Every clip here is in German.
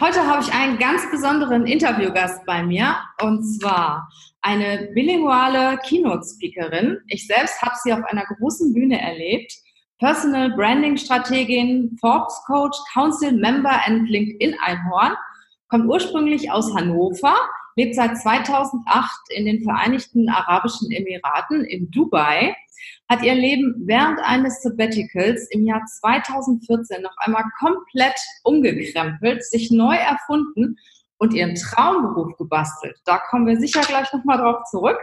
Heute habe ich einen ganz besonderen Interviewgast bei mir und zwar eine bilinguale Keynote-Speakerin. Ich selbst habe sie auf einer großen Bühne erlebt. Personal Branding Strategin, Forbes Coach, Council Member and LinkedIn Einhorn, kommt ursprünglich aus Hannover, lebt seit 2008 in den Vereinigten Arabischen Emiraten in Dubai hat ihr Leben während eines Sabbaticals im Jahr 2014 noch einmal komplett umgekrempelt, sich neu erfunden und ihren Traumberuf gebastelt. Da kommen wir sicher gleich nochmal drauf zurück.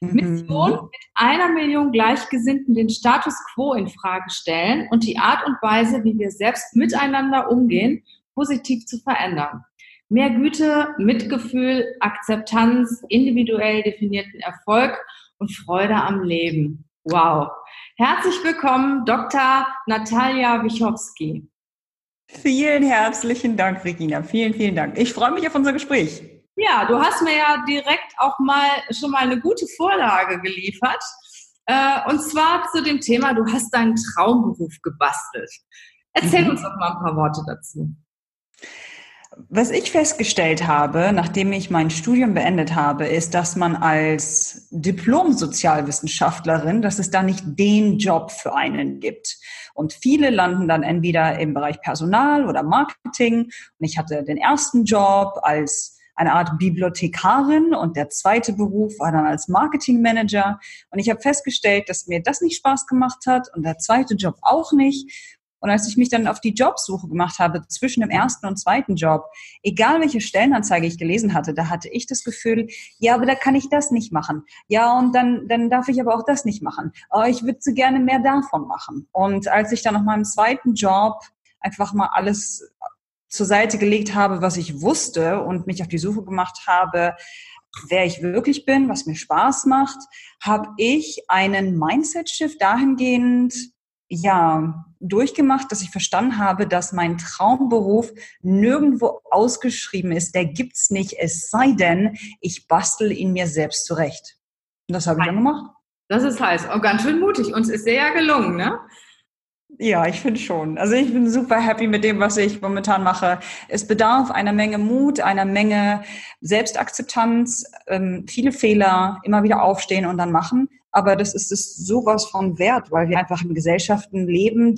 Mhm. Mission mit einer Million Gleichgesinnten den Status quo in Frage stellen und die Art und Weise, wie wir selbst miteinander umgehen, positiv zu verändern. Mehr Güte, Mitgefühl, Akzeptanz, individuell definierten Erfolg und Freude am Leben. Wow. Herzlich willkommen, Dr. Natalia Wichowski. Vielen herzlichen Dank, Regina. Vielen, vielen Dank. Ich freue mich auf unser Gespräch. Ja, du hast mir ja direkt auch mal schon mal eine gute Vorlage geliefert. Äh, und zwar zu dem Thema, du hast deinen Traumberuf gebastelt. Erzähl mhm. uns doch mal ein paar Worte dazu. Was ich festgestellt habe, nachdem ich mein Studium beendet habe, ist, dass man als Diplom-Sozialwissenschaftlerin, dass es da nicht den Job für einen gibt. Und viele landen dann entweder im Bereich Personal oder Marketing. Und ich hatte den ersten Job als eine Art Bibliothekarin und der zweite Beruf war dann als Marketingmanager. Und ich habe festgestellt, dass mir das nicht Spaß gemacht hat und der zweite Job auch nicht. Und als ich mich dann auf die Jobsuche gemacht habe zwischen dem ersten und zweiten Job, egal welche Stellenanzeige ich gelesen hatte, da hatte ich das Gefühl, ja, aber da kann ich das nicht machen. Ja, und dann, dann darf ich aber auch das nicht machen. Aber oh, ich würde so gerne mehr davon machen. Und als ich dann auf meinem zweiten Job einfach mal alles zur Seite gelegt habe, was ich wusste und mich auf die Suche gemacht habe, wer ich wirklich bin, was mir Spaß macht, habe ich einen Mindset-Shift dahingehend ja, durchgemacht, dass ich verstanden habe, dass mein Traumberuf nirgendwo ausgeschrieben ist. Der gibt's nicht, es sei denn, ich bastel ihn mir selbst zurecht. Und das habe ich dann gemacht. Das ist heiß. Auch ganz schön mutig. Uns ist sehr gelungen, ne? Ja, ich finde schon. Also ich bin super happy mit dem, was ich momentan mache. Es bedarf einer Menge Mut, einer Menge Selbstakzeptanz, ähm, viele Fehler, immer wieder aufstehen und dann machen. Aber das ist es sowas von wert, weil wir einfach in Gesellschaften leben,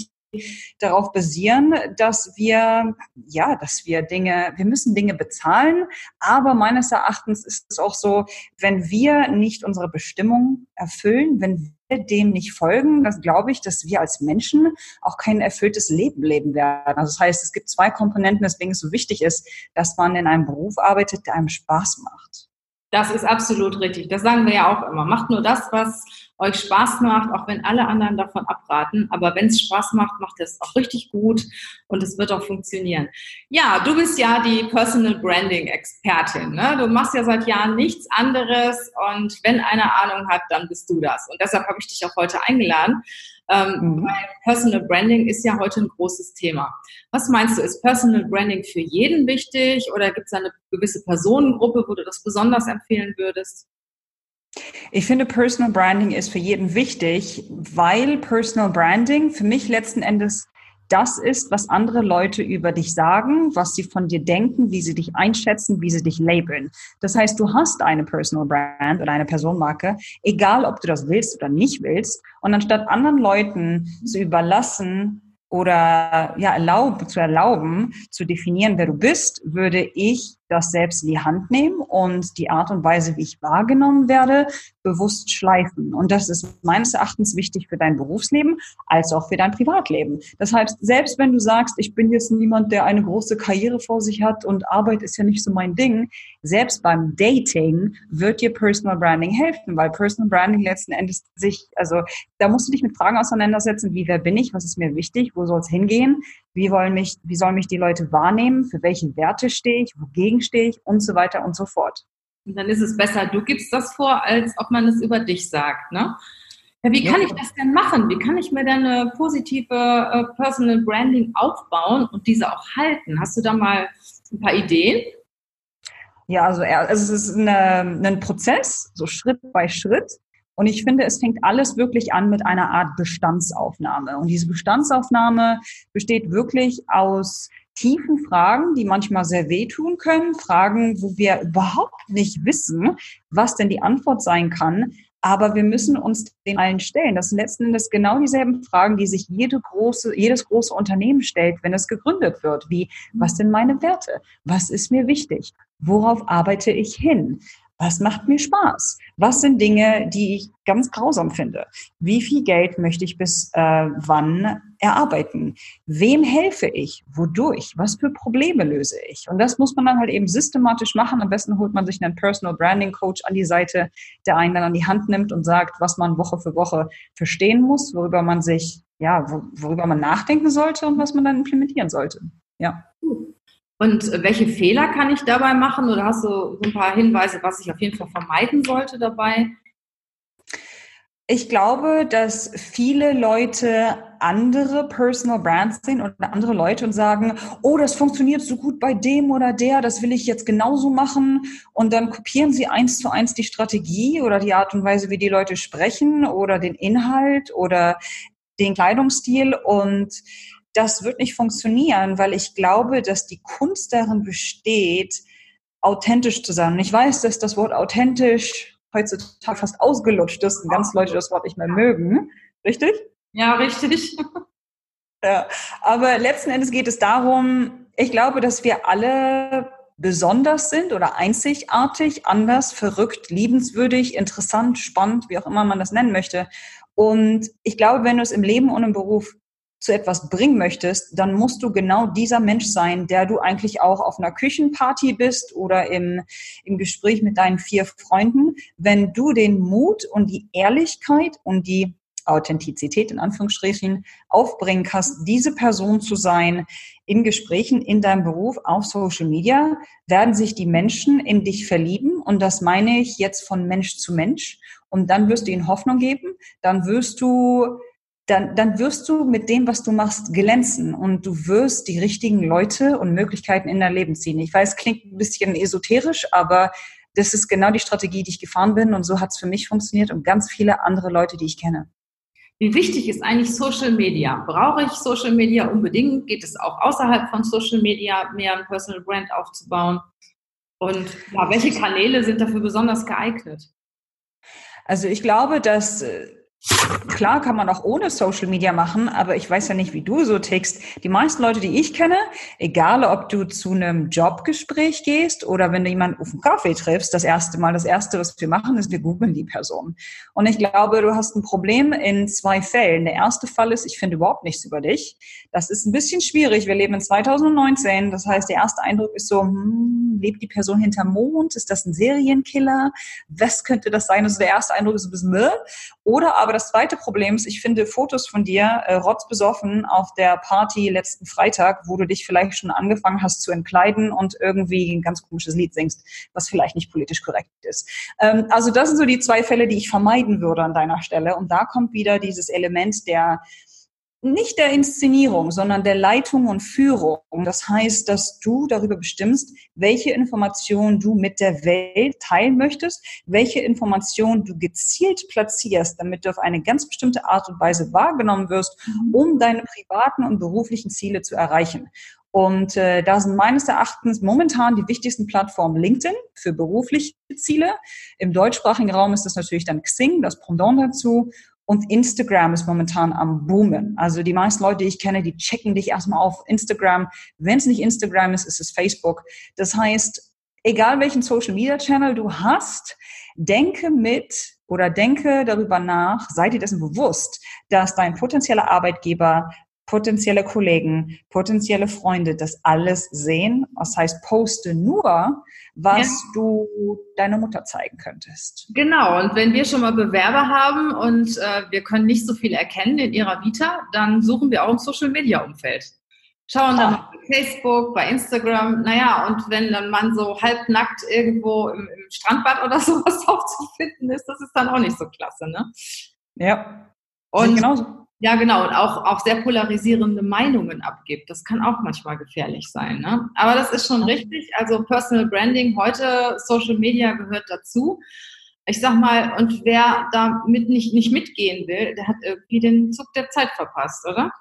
darauf basieren, dass wir, ja, dass wir Dinge, wir müssen Dinge bezahlen, aber meines Erachtens ist es auch so, wenn wir nicht unsere Bestimmung erfüllen, wenn wir dem nicht folgen, dann glaube ich, dass wir als Menschen auch kein erfülltes Leben leben werden. Also das heißt, es gibt zwei Komponenten, weswegen es so wichtig ist, dass man in einem Beruf arbeitet, der einem Spaß macht. Das ist absolut richtig. Das sagen wir ja auch immer. Macht nur das, was euch Spaß macht, auch wenn alle anderen davon abraten. Aber wenn es Spaß macht, macht es auch richtig gut und es wird auch funktionieren. Ja, du bist ja die Personal Branding Expertin. Ne? Du machst ja seit Jahren nichts anderes und wenn einer Ahnung hat, dann bist du das. Und deshalb habe ich dich auch heute eingeladen. Ähm, mhm. Weil Personal Branding ist ja heute ein großes Thema. Was meinst du, ist Personal Branding für jeden wichtig oder gibt es eine gewisse Personengruppe, wo du das besonders empfehlen würdest? Ich finde, Personal Branding ist für jeden wichtig, weil Personal Branding für mich letzten Endes das ist, was andere Leute über dich sagen, was sie von dir denken, wie sie dich einschätzen, wie sie dich labeln. Das heißt, du hast eine Personal Brand oder eine Personenmarke, egal ob du das willst oder nicht willst. Und anstatt anderen Leuten zu überlassen, oder ja, erlaub, zu erlauben, zu definieren, wer du bist, würde ich das selbst in die Hand nehmen und die Art und Weise, wie ich wahrgenommen werde, bewusst schleifen. Und das ist meines Erachtens wichtig für dein Berufsleben als auch für dein Privatleben. Das heißt, selbst wenn du sagst, ich bin jetzt niemand, der eine große Karriere vor sich hat und Arbeit ist ja nicht so mein Ding, selbst beim Dating wird dir Personal Branding helfen, weil Personal Branding letzten Endes sich, also da musst du dich mit Fragen auseinandersetzen, wie wer bin ich, was ist mir wichtig, wo soll es hingehen, wie wollen mich, wie sollen mich die Leute wahrnehmen, für welche Werte stehe ich, wogegen stehe ich und so weiter und so fort. Und dann ist es besser, du gibst das vor, als ob man es über dich sagt, ne? Ja, wie kann ja. ich das denn machen? Wie kann ich mir denn eine positive äh, Personal Branding aufbauen und diese auch halten? Hast du da mal ein paar Ideen? Ja, also, also es ist eine, ein Prozess, so Schritt bei Schritt. Und ich finde, es fängt alles wirklich an mit einer Art Bestandsaufnahme. Und diese Bestandsaufnahme besteht wirklich aus tiefen Fragen, die manchmal sehr wehtun können, Fragen, wo wir überhaupt nicht wissen, was denn die Antwort sein kann. Aber wir müssen uns den allen stellen. Das sind letzten Endes genau dieselben Fragen, die sich jede große, jedes große Unternehmen stellt, wenn es gegründet wird. Wie, was sind meine Werte? Was ist mir wichtig? Worauf arbeite ich hin? Was macht mir Spaß? Was sind Dinge, die ich ganz grausam finde? Wie viel Geld möchte ich bis äh, wann erarbeiten? Wem helfe ich? Wodurch? Was für Probleme löse ich? Und das muss man dann halt eben systematisch machen. Am besten holt man sich einen Personal Branding Coach an die Seite, der einen dann an die Hand nimmt und sagt, was man Woche für Woche verstehen muss, worüber man sich, ja, worüber man nachdenken sollte und was man dann implementieren sollte. Ja. Und welche Fehler kann ich dabei machen? Oder hast du so ein paar Hinweise, was ich auf jeden Fall vermeiden sollte dabei? Ich glaube, dass viele Leute andere Personal Brands sehen oder andere Leute und sagen, oh, das funktioniert so gut bei dem oder der, das will ich jetzt genauso machen. Und dann kopieren sie eins zu eins die Strategie oder die Art und Weise, wie die Leute sprechen oder den Inhalt oder den Kleidungsstil und das wird nicht funktionieren, weil ich glaube, dass die Kunst darin besteht, authentisch zu sein. Und ich weiß, dass das Wort authentisch heutzutage fast ausgelutscht ist und ganz Leute das Wort nicht mehr mögen. Richtig? Ja, richtig. Ja, aber letzten Endes geht es darum, ich glaube, dass wir alle besonders sind oder einzigartig, anders, verrückt, liebenswürdig, interessant, spannend, wie auch immer man das nennen möchte. Und ich glaube, wenn du es im Leben und im Beruf zu etwas bringen möchtest, dann musst du genau dieser Mensch sein, der du eigentlich auch auf einer Küchenparty bist oder im, im Gespräch mit deinen vier Freunden. Wenn du den Mut und die Ehrlichkeit und die Authentizität in Anführungsstrichen aufbringen kannst, diese Person zu sein in Gesprächen, in deinem Beruf, auf Social Media, werden sich die Menschen in dich verlieben. Und das meine ich jetzt von Mensch zu Mensch. Und dann wirst du ihnen Hoffnung geben. Dann wirst du dann, dann wirst du mit dem, was du machst, glänzen und du wirst die richtigen Leute und Möglichkeiten in dein Leben ziehen. Ich weiß, klingt ein bisschen esoterisch, aber das ist genau die Strategie, die ich gefahren bin und so hat es für mich funktioniert und ganz viele andere Leute, die ich kenne. Wie wichtig ist eigentlich Social Media? Brauche ich Social Media unbedingt? Geht es auch außerhalb von Social Media, mehr ein Personal Brand aufzubauen? Und ja, welche Kanäle sind dafür besonders geeignet? Also ich glaube, dass äh, Klar kann man auch ohne Social Media machen, aber ich weiß ja nicht, wie du so tickst. Die meisten Leute, die ich kenne, egal ob du zu einem Jobgespräch gehst oder wenn du jemanden auf einen Kaffee triffst, das erste Mal, das erste, was wir machen, ist, wir googeln die Person. Und ich glaube, du hast ein Problem in zwei Fällen. Der erste Fall ist, ich finde überhaupt nichts über dich. Das ist ein bisschen schwierig. Wir leben in 2019. Das heißt, der erste Eindruck ist so, hm, lebt die Person hinterm Mond? Ist das ein Serienkiller? Was könnte das sein? Also der erste Eindruck ist ein bisschen, Müll. Oder aber das zweite Problem ist, ich finde Fotos von dir äh, rotzbesoffen auf der Party letzten Freitag, wo du dich vielleicht schon angefangen hast zu entkleiden und irgendwie ein ganz komisches Lied singst, was vielleicht nicht politisch korrekt ist. Ähm, also das sind so die zwei Fälle, die ich vermeiden würde an deiner Stelle. Und da kommt wieder dieses Element der nicht der Inszenierung, sondern der Leitung und Führung. Das heißt, dass du darüber bestimmst, welche Informationen du mit der Welt teilen möchtest, welche Informationen du gezielt platzierst, damit du auf eine ganz bestimmte Art und Weise wahrgenommen wirst, mhm. um deine privaten und beruflichen Ziele zu erreichen. Und äh, da sind meines Erachtens momentan die wichtigsten Plattformen LinkedIn für berufliche Ziele. Im deutschsprachigen Raum ist das natürlich dann Xing, das Pendant dazu. Und Instagram ist momentan am Boomen. Also die meisten Leute, die ich kenne, die checken dich erstmal auf Instagram. Wenn es nicht Instagram ist, ist es Facebook. Das heißt, egal welchen Social Media Channel du hast, denke mit oder denke darüber nach, sei dir dessen bewusst, dass dein potenzieller Arbeitgeber potenzielle Kollegen, potenzielle Freunde das alles sehen. Das heißt, poste nur, was ja. du deiner Mutter zeigen könntest. Genau, und wenn wir schon mal Bewerber haben und äh, wir können nicht so viel erkennen in ihrer Vita, dann suchen wir auch im Social-Media-Umfeld. schauen dann ah. bei Facebook, bei Instagram, naja, und wenn dann man so halbnackt irgendwo im, im Strandbad oder sowas aufzufinden ist, das ist dann auch nicht so klasse, ne? Ja. Und genauso. Ja, genau. Und auch, auch sehr polarisierende Meinungen abgibt. Das kann auch manchmal gefährlich sein. Ne? Aber das ist schon richtig. Also Personal Branding heute, Social Media gehört dazu. Ich sag mal, und wer damit nicht, nicht mitgehen will, der hat irgendwie den Zug der Zeit verpasst, oder?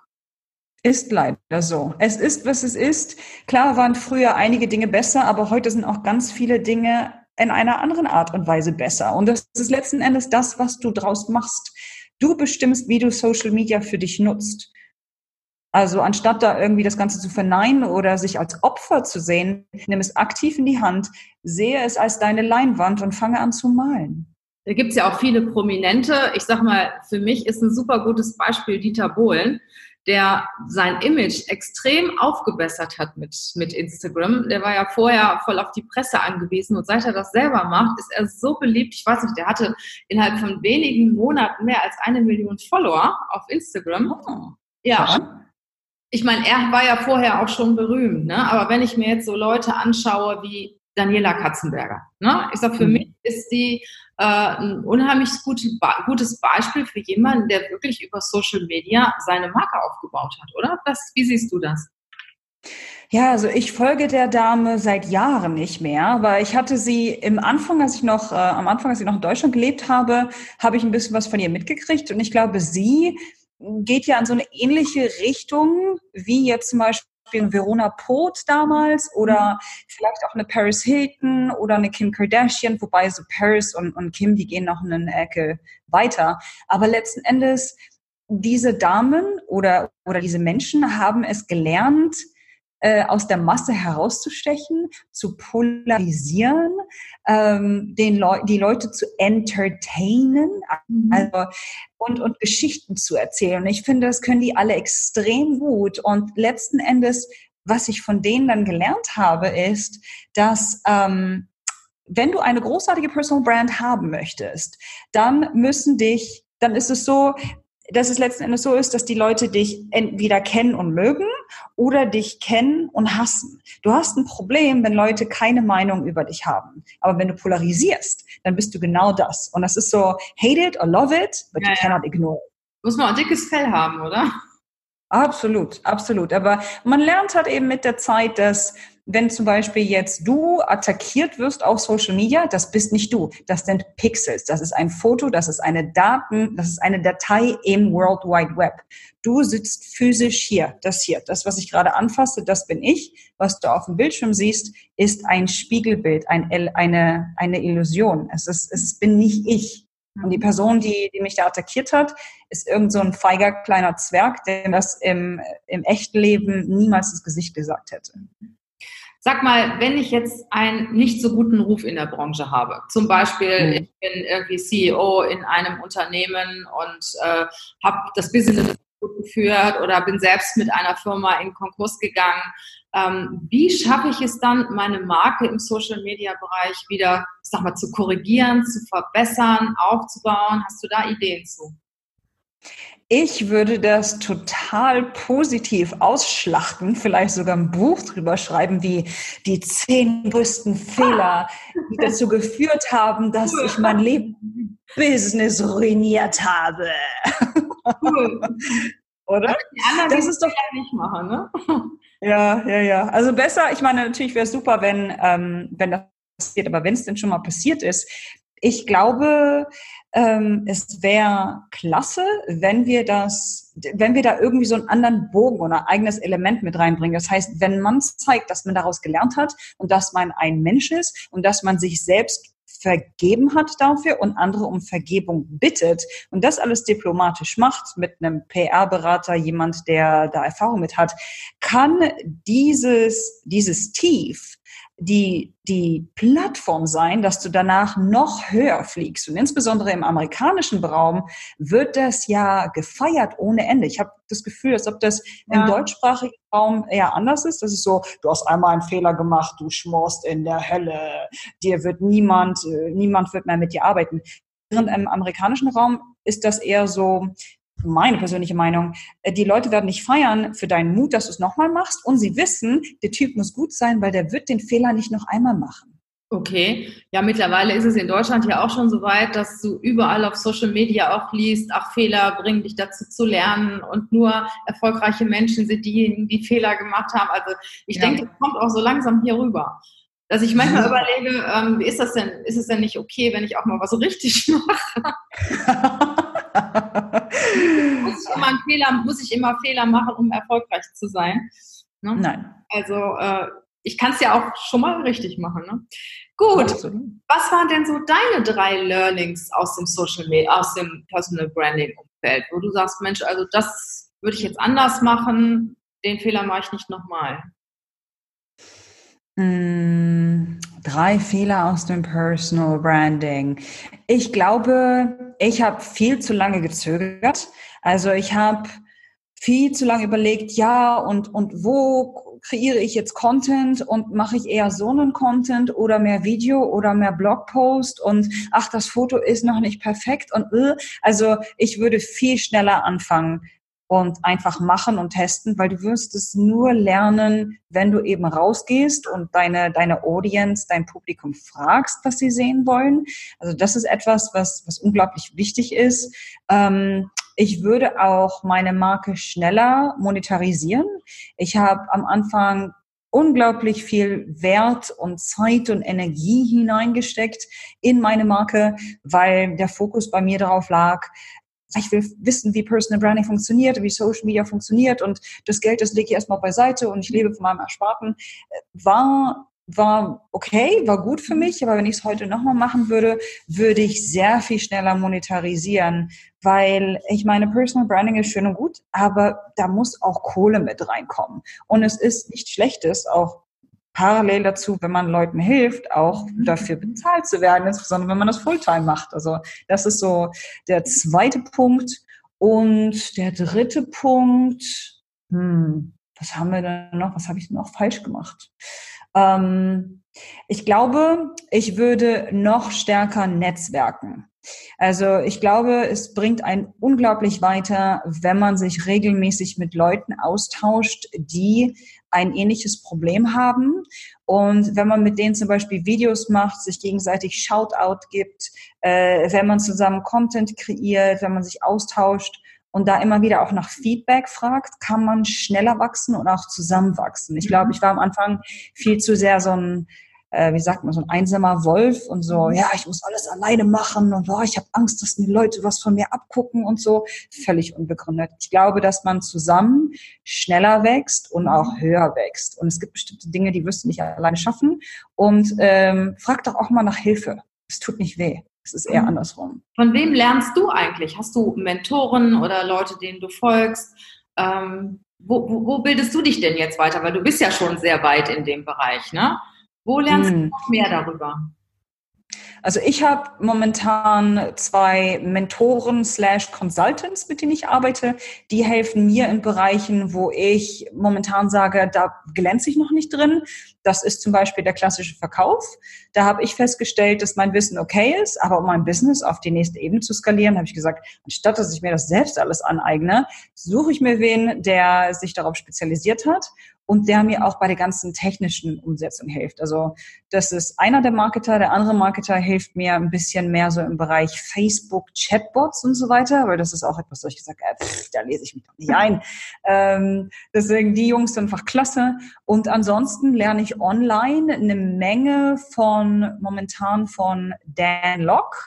Ist leider so. Es ist, was es ist. Klar waren früher einige Dinge besser, aber heute sind auch ganz viele Dinge in einer anderen Art und Weise besser. Und das ist letzten Endes das, was du draus machst. Du bestimmst, wie du Social Media für dich nutzt. Also anstatt da irgendwie das Ganze zu verneinen oder sich als Opfer zu sehen, nimm es aktiv in die Hand, sehe es als deine Leinwand und fange an zu malen. Da gibt es ja auch viele Prominente. Ich sag mal, für mich ist ein super gutes Beispiel Dieter Bohlen der sein Image extrem aufgebessert hat mit, mit Instagram. Der war ja vorher voll auf die Presse angewiesen und seit er das selber macht, ist er so beliebt. Ich weiß nicht, der hatte innerhalb von wenigen Monaten mehr als eine Million Follower auf Instagram. Oh. Ja. Ich meine, er war ja vorher auch schon berühmt, ne? aber wenn ich mir jetzt so Leute anschaue wie Daniela Katzenberger, ne? ich sag, für mhm. mich ist die äh, ein unheimlich gutes, Beispiel für jemanden, der wirklich über Social Media seine Marke aufgebaut hat, oder? Was, wie siehst du das? Ja, also ich folge der Dame seit Jahren nicht mehr, weil ich hatte sie im Anfang, als ich noch, äh, am Anfang, als ich noch in Deutschland gelebt habe, habe ich ein bisschen was von ihr mitgekriegt und ich glaube, sie geht ja in so eine ähnliche Richtung wie jetzt zum Beispiel Verona Poth damals oder mhm. vielleicht auch eine Paris Hilton oder eine Kim Kardashian, wobei so Paris und, und Kim, die gehen noch eine Ecke weiter. Aber letzten Endes, diese Damen oder, oder diese Menschen haben es gelernt, äh, aus der Masse herauszustechen, zu polarisieren, ähm, den Leu die Leute zu entertainen mhm. also, und, und Geschichten zu erzählen. Und ich finde, das können die alle extrem gut. Und letzten Endes, was ich von denen dann gelernt habe, ist, dass ähm, wenn du eine großartige Personal Brand haben möchtest, dann müssen dich dann ist es so, dass es letzten Endes so ist, dass die Leute dich entweder kennen und mögen oder dich kennen und hassen. Du hast ein Problem, wenn Leute keine Meinung über dich haben. Aber wenn du polarisierst, dann bist du genau das. Und das ist so, hate it or love it, but ja, you cannot ignore it. Muss man ein dickes Fell haben, oder? Absolut, absolut. Aber man lernt halt eben mit der Zeit, dass wenn zum Beispiel jetzt du attackiert wirst auf Social Media, das bist nicht du. Das sind Pixels. Das ist ein Foto, das ist eine Daten, das ist eine Datei im World Wide Web. Du sitzt physisch hier, das hier. Das, was ich gerade anfasse, das bin ich. Was du auf dem Bildschirm siehst, ist ein Spiegelbild, ein, eine, eine Illusion. Es ist, es bin nicht ich. Und die Person, die, die mich da attackiert hat, ist irgend so ein feiger kleiner Zwerg, der das im, im echten Leben niemals ins Gesicht gesagt hätte. Sag mal, wenn ich jetzt einen nicht so guten Ruf in der Branche habe, zum Beispiel, mhm. ich bin irgendwie CEO in einem Unternehmen und äh, habe das Business gut geführt oder bin selbst mit einer Firma in Konkurs gegangen. Ähm, wie schaffe ich es dann, meine Marke im Social Media Bereich wieder, ich sag mal, zu korrigieren, zu verbessern, aufzubauen? Hast du da Ideen zu? Ich würde das total positiv ausschlachten, vielleicht sogar ein Buch drüber schreiben, wie die zehn größten Fehler, die dazu geführt haben, dass ich mein Leben Business ruiniert habe. Cool. Oder? Das ist doch nicht machen, ne? Ja, ja, ja. Also besser, ich meine, natürlich wäre es super, wenn, ähm, wenn das passiert, aber wenn es denn schon mal passiert ist, ich glaube, ähm, es wäre klasse, wenn wir das, wenn wir da irgendwie so einen anderen Bogen oder eigenes Element mit reinbringen. Das heißt, wenn man zeigt, dass man daraus gelernt hat und dass man ein Mensch ist und dass man sich selbst vergeben hat dafür und andere um Vergebung bittet und das alles diplomatisch macht mit einem PR-Berater, jemand, der da Erfahrung mit hat, kann dieses, dieses Tief die, die Plattform sein, dass du danach noch höher fliegst. Und insbesondere im amerikanischen Raum wird das ja gefeiert ohne Ende. Ich habe das Gefühl, als ob das ja. im deutschsprachigen Raum eher anders ist. Das ist so, du hast einmal einen Fehler gemacht, du schmorst in der Hölle, dir wird niemand, äh, niemand wird mehr mit dir arbeiten. Während im amerikanischen Raum ist das eher so, meine persönliche Meinung, äh, die Leute werden nicht feiern für deinen Mut, dass du es nochmal machst und sie wissen, der Typ muss gut sein, weil der wird den Fehler nicht noch einmal machen. Okay, ja, mittlerweile ist es in Deutschland ja auch schon so weit, dass du überall auf Social Media auch liest, ach, Fehler bringen dich dazu zu lernen und nur erfolgreiche Menschen sind diejenigen, die Fehler gemacht haben. Also ich ja. denke, das kommt auch so langsam hier rüber. Dass ich manchmal ja. überlege, ähm, wie ist das denn, ist es denn nicht okay, wenn ich auch mal was richtig mache? muss, ich immer Fehler, muss ich immer Fehler machen, um erfolgreich zu sein? Ne? Nein. Also äh, ich kann es ja auch schon mal richtig machen. Ne? Gut, was waren denn so deine drei Learnings aus dem Social Media, aus dem Personal Branding Umfeld, wo du sagst, Mensch, also das würde ich jetzt anders machen, den Fehler mache ich nicht nochmal? Drei Fehler aus dem Personal Branding. Ich glaube, ich habe viel zu lange gezögert. Also ich habe viel zu lange überlegt, ja, und, und wo kreiere ich jetzt Content und mache ich eher so einen Content oder mehr Video oder mehr Blogpost und ach, das Foto ist noch nicht perfekt und äh, also ich würde viel schneller anfangen und einfach machen und testen, weil du wirst es nur lernen, wenn du eben rausgehst und deine, deine Audience, dein Publikum fragst, was sie sehen wollen. Also das ist etwas, was, was unglaublich wichtig ist. Ähm, ich würde auch meine Marke schneller monetarisieren. Ich habe am Anfang unglaublich viel Wert und Zeit und Energie hineingesteckt in meine Marke, weil der Fokus bei mir darauf lag, ich will wissen, wie Personal Branding funktioniert, wie Social Media funktioniert und das Geld, das lege ich erstmal beiseite und ich lebe von meinem Ersparten, war war okay, war gut für mich, aber wenn ich es heute nochmal machen würde, würde ich sehr viel schneller monetarisieren, weil ich meine, Personal Branding ist schön und gut, aber da muss auch Kohle mit reinkommen. Und es ist nichts Schlechtes, auch parallel dazu, wenn man Leuten hilft, auch mhm. dafür bezahlt zu werden, insbesondere wenn man das Fulltime macht. Also das ist so der zweite Punkt. Und der dritte Punkt, hm, was haben wir denn noch? Was habe ich noch falsch gemacht? Ähm, ich glaube, ich würde noch stärker netzwerken. Also ich glaube, es bringt einen unglaublich weiter, wenn man sich regelmäßig mit Leuten austauscht, die ein ähnliches Problem haben. Und wenn man mit denen zum Beispiel Videos macht, sich gegenseitig Shoutout gibt, äh, wenn man zusammen Content kreiert, wenn man sich austauscht, und da immer wieder auch nach Feedback fragt, kann man schneller wachsen und auch zusammenwachsen. Ich glaube, ich war am Anfang viel zu sehr so ein, äh, wie sagt man, so ein einsamer Wolf und so, ja, ich muss alles alleine machen und oh, ich habe Angst, dass die Leute was von mir abgucken und so. Völlig unbegründet. Ich glaube, dass man zusammen schneller wächst und auch höher wächst. Und es gibt bestimmte Dinge, die wirst du nicht alleine schaffen. Und ähm, frag doch auch mal nach Hilfe. Es tut nicht weh. Es ist eher mhm. andersrum. Von wem lernst du eigentlich? Hast du Mentoren oder Leute, denen du folgst? Ähm, wo, wo, wo, bildest du dich denn jetzt weiter? Weil du bist ja schon sehr weit in dem Bereich, ne? Wo lernst hm. du noch mehr darüber? Also ich habe momentan zwei Mentoren slash Consultants, mit denen ich arbeite. Die helfen mir in Bereichen, wo ich momentan sage, da glänze ich noch nicht drin. Das ist zum Beispiel der klassische Verkauf. Da habe ich festgestellt, dass mein Wissen okay ist, aber um mein Business auf die nächste Ebene zu skalieren, habe ich gesagt, anstatt dass ich mir das selbst alles aneigne, suche ich mir wen, der sich darauf spezialisiert hat und der mir auch bei der ganzen technischen Umsetzung hilft. Also das ist einer der Marketer, der andere Marketer hilft mir ein bisschen mehr so im Bereich Facebook, Chatbots und so weiter, weil das ist auch etwas, wo ich gesagt habe, da lese ich mich doch nicht ein. Ähm, deswegen die Jungs sind einfach klasse. Und ansonsten lerne ich online eine Menge von momentan von Dan Locke.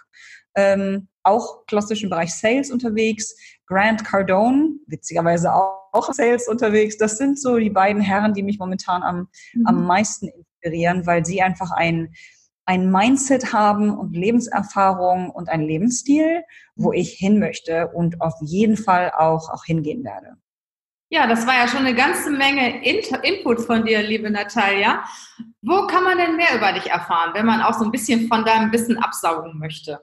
Ähm, auch klassisch im Bereich Sales unterwegs. Grant Cardone, witzigerweise auch, auch Sales unterwegs. Das sind so die beiden Herren, die mich momentan am, mhm. am meisten inspirieren, weil sie einfach ein, ein Mindset haben und Lebenserfahrung und ein Lebensstil, wo mhm. ich hin möchte und auf jeden Fall auch, auch hingehen werde. Ja, das war ja schon eine ganze Menge Input von dir, liebe Natalia. Wo kann man denn mehr über dich erfahren, wenn man auch so ein bisschen von deinem Wissen absaugen möchte?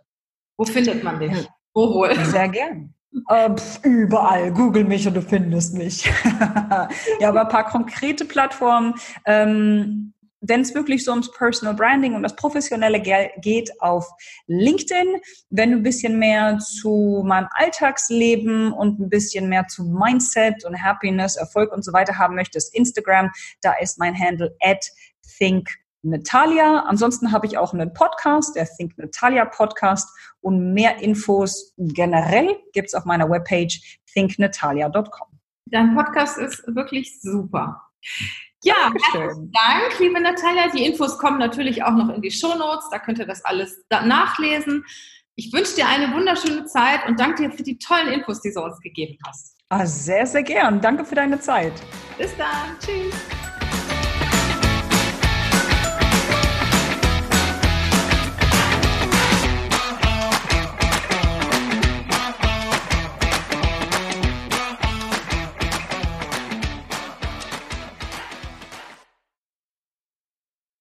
Wo findet man dich? Wo wohl? Sehr gern. Äh, überall. Google mich und du findest mich. ja, aber ein paar konkrete Plattformen. Ähm, wenn es wirklich so ums Personal Branding und das Professionelle geht, auf LinkedIn. Wenn du ein bisschen mehr zu meinem Alltagsleben und ein bisschen mehr zu Mindset und Happiness, Erfolg und so weiter haben möchtest, Instagram, da ist mein Handle at think Natalia. Ansonsten habe ich auch einen Podcast, der Think Natalia Podcast. Und mehr Infos generell gibt es auf meiner Webpage thinknatalia.com. Dein Podcast ist wirklich super. Ja, herzlichen Dank, liebe Natalia. Die Infos kommen natürlich auch noch in die Show Notes. Da könnt ihr das alles nachlesen. Ich wünsche dir eine wunderschöne Zeit und danke dir für die tollen Infos, die du uns gegeben hast. Ah, sehr, sehr gern. Danke für deine Zeit. Bis dann. Tschüss.